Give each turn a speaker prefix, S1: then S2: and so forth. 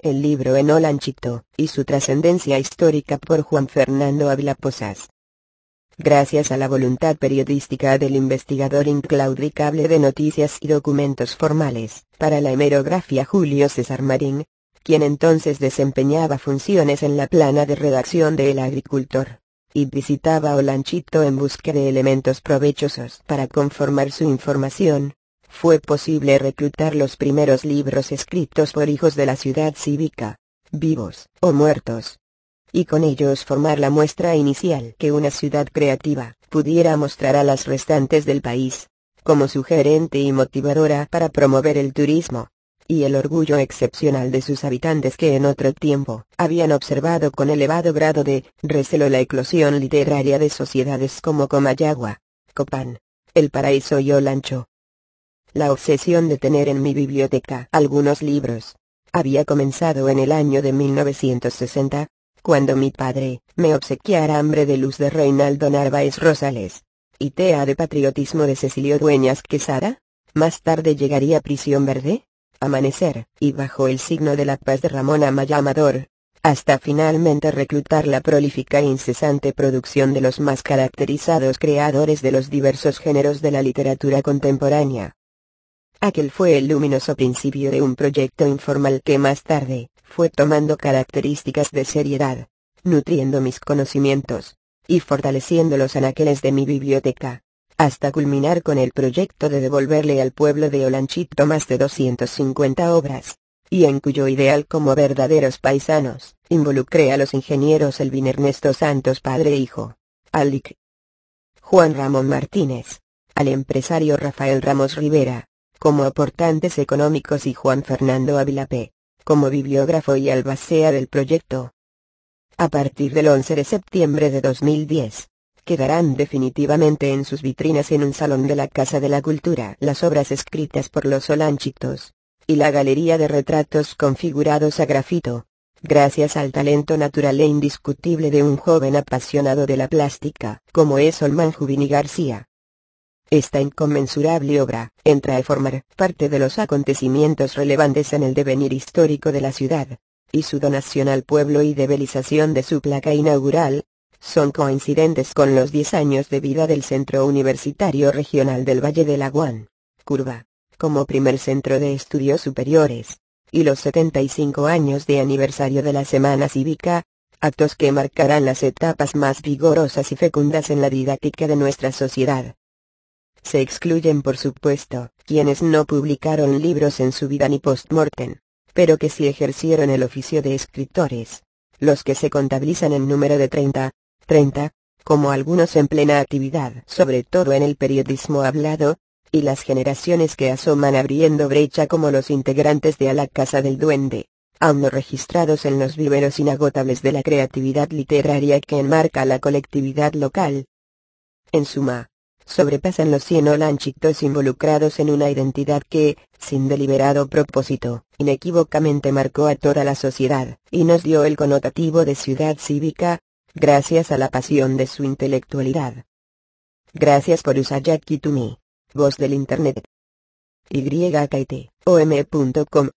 S1: el libro en Olanchito, y su trascendencia histórica por Juan Fernando Ávila Posas. Gracias a la voluntad periodística del investigador inclaudicable de noticias y documentos formales, para la hemerografía Julio César Marín, quien entonces desempeñaba funciones en la plana de redacción de El Agricultor, y visitaba Olanchito en busca de elementos provechosos para conformar su información, fue posible reclutar los primeros libros escritos por hijos de la ciudad cívica, vivos o muertos, y con ellos formar la muestra inicial que una ciudad creativa pudiera mostrar a las restantes del país, como sugerente y motivadora para promover el turismo, y el orgullo excepcional de sus habitantes que en otro tiempo habían observado con elevado grado de recelo la eclosión literaria de sociedades como Comayagua, Copán, El Paraíso y Olancho. La obsesión de tener en mi biblioteca algunos libros había comenzado en el año de 1960, cuando mi padre me obsequiara Hambre de Luz de Reinaldo Narváez Rosales, y Tea de Patriotismo de Cecilio Dueñas Quesada, más tarde llegaría Prisión Verde, Amanecer, y Bajo el signo de la paz de Ramón Amaya Amador, hasta finalmente reclutar la prolífica e incesante producción de los más caracterizados creadores de los diversos géneros de la literatura contemporánea. Aquel fue el luminoso principio de un proyecto informal que más tarde, fue tomando características de seriedad, nutriendo mis conocimientos, y fortaleciendo los anaqueles de mi biblioteca, hasta culminar con el proyecto de devolverle al pueblo de Olanchito más de 250 obras, y en cuyo ideal como verdaderos paisanos, involucré a los ingenieros Elvin Ernesto Santos padre e hijo, Alic, Juan Ramón Martínez, al empresario Rafael Ramos Rivera, como aportantes económicos y Juan Fernando Ávila P., como bibliógrafo y albacea del proyecto. A partir del 11 de septiembre de 2010, quedarán definitivamente en sus vitrinas en un salón de la Casa de la Cultura las obras escritas por los Solanchitos, y la galería de retratos configurados a grafito, gracias al talento natural e indiscutible de un joven apasionado de la plástica, como es Olman Jubini García. Esta inconmensurable obra entra a formar parte de los acontecimientos relevantes en el devenir histórico de la ciudad, y su donación al pueblo y debelización de su placa inaugural, son coincidentes con los 10 años de vida del Centro Universitario Regional del Valle de la Guan, Curva, como primer centro de estudios superiores, y los 75 años de aniversario de la Semana Cívica, actos que marcarán las etapas más vigorosas y fecundas en la didáctica de nuestra sociedad. Se excluyen por supuesto, quienes no publicaron libros en su vida ni post-mortem, pero que sí ejercieron el oficio de escritores, los que se contabilizan en número de 30, 30, como algunos en plena actividad, sobre todo en el periodismo hablado, y las generaciones que asoman abriendo brecha como los integrantes de A la Casa del Duende, aún no registrados en los viveros inagotables de la creatividad literaria que enmarca la colectividad local. En suma, sobrepasan los cien olanchitos involucrados en una identidad que, sin deliberado propósito, inequívocamente marcó a toda la sociedad, y nos dio el connotativo de ciudad cívica, gracias a la pasión de su intelectualidad. Gracias por to me, voz del Internet. YKT, om.com